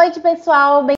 noite, pessoal. bem.